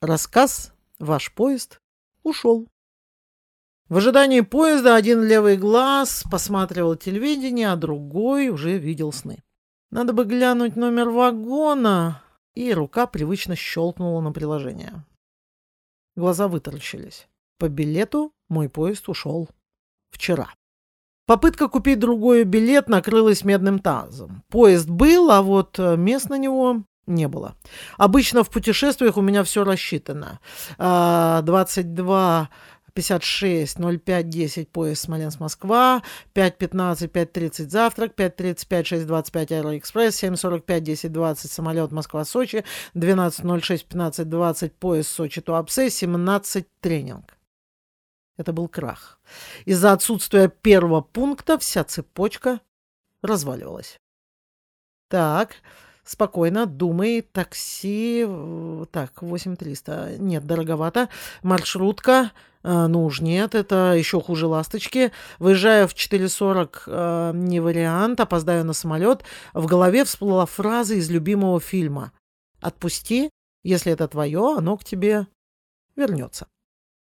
Рассказ «Ваш поезд» ушел. В ожидании поезда один левый глаз посматривал телевидение, а другой уже видел сны. Надо бы глянуть номер вагона, и рука привычно щелкнула на приложение. Глаза вытаращились. По билету мой поезд ушел вчера. Попытка купить другой билет накрылась медным тазом. Поезд был, а вот мест на него не было. Обычно в путешествиях у меня все рассчитано. 22 56 05 10 поезд Смоленск-Москва, 5.15, 5.30 завтрак, 5.35, 6.25 Аэроэкспресс, 7.45, 10.20 самолет Москва-Сочи, 12.06, 15.20 поезд Сочи-Туапсе, 17 тренинг. Это был крах. Из-за отсутствия первого пункта вся цепочка разваливалась. Так, Спокойно, думай, такси... Так, 8300. Нет, дороговато. Маршрутка. Э, ну уж нет, это еще хуже ласточки. Выезжаю в 4.40, э, не вариант, опоздаю на самолет. В голове всплыла фраза из любимого фильма. «Отпусти, если это твое, оно к тебе вернется».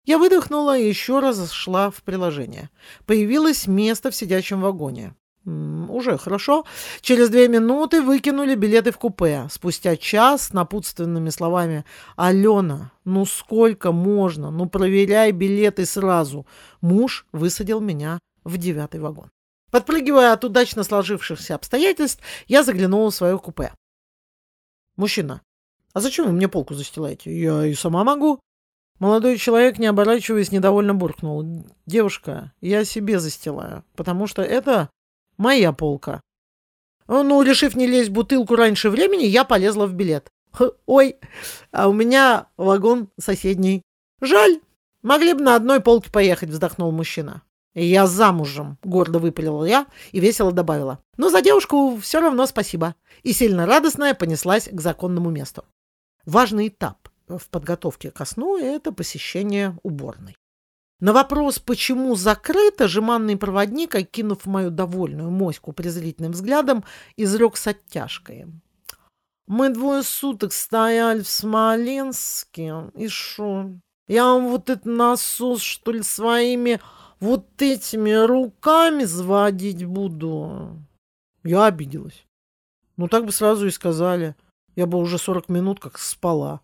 Я выдохнула и еще раз шла в приложение. Появилось место в сидячем вагоне. Уже хорошо. Через две минуты выкинули билеты в купе. Спустя час напутственными словами «Алена, ну сколько можно? Ну проверяй билеты сразу». Муж высадил меня в девятый вагон. Подпрыгивая от удачно сложившихся обстоятельств, я заглянула в свое купе. «Мужчина, а зачем вы мне полку застилаете? Я и сама могу». Молодой человек, не оборачиваясь, недовольно буркнул. «Девушка, я себе застилаю, потому что это Моя полка. Ну, решив не лезть в бутылку раньше времени, я полезла в билет. Ой, а у меня вагон соседний. Жаль, могли бы на одной полке поехать, вздохнул мужчина. Я замужем, гордо выпалила я и весело добавила. Но за девушку все равно спасибо. И сильно радостная понеслась к законному месту. Важный этап в подготовке ко сну – это посещение уборной. На вопрос, почему закрыто, жеманный проводник, окинув мою довольную моську презрительным взглядом, изрек с оттяжкой. Мы двое суток стояли в Смоленске, и шо? Я вам вот этот насос, что ли, своими вот этими руками заводить буду? Я обиделась. Ну, так бы сразу и сказали. Я бы уже сорок минут как спала.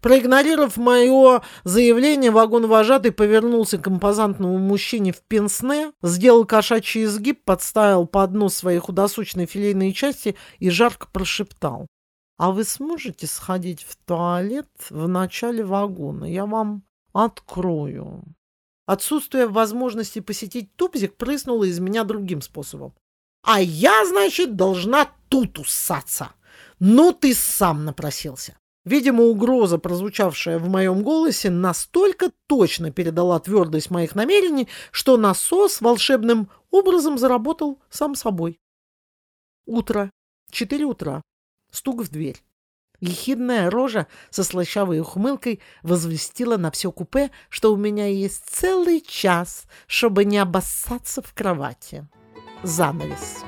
Проигнорировав мое заявление, вагон-вожатый повернулся к импозантному мужчине в пенсне, сделал кошачий изгиб, подставил под нос свои худосочные филейные части и жарко прошептал. «А вы сможете сходить в туалет в начале вагона? Я вам открою». Отсутствие возможности посетить тубзик прыснуло из меня другим способом. «А я, значит, должна тут усаться. Ну, ты сам напросился». Видимо, угроза, прозвучавшая в моем голосе, настолько точно передала твердость моих намерений, что насос волшебным образом заработал сам собой. Утро. Четыре утра. Стук в дверь. Ехидная рожа со слащавой ухмылкой возвестила на все купе, что у меня есть целый час, чтобы не обоссаться в кровати. Занавес.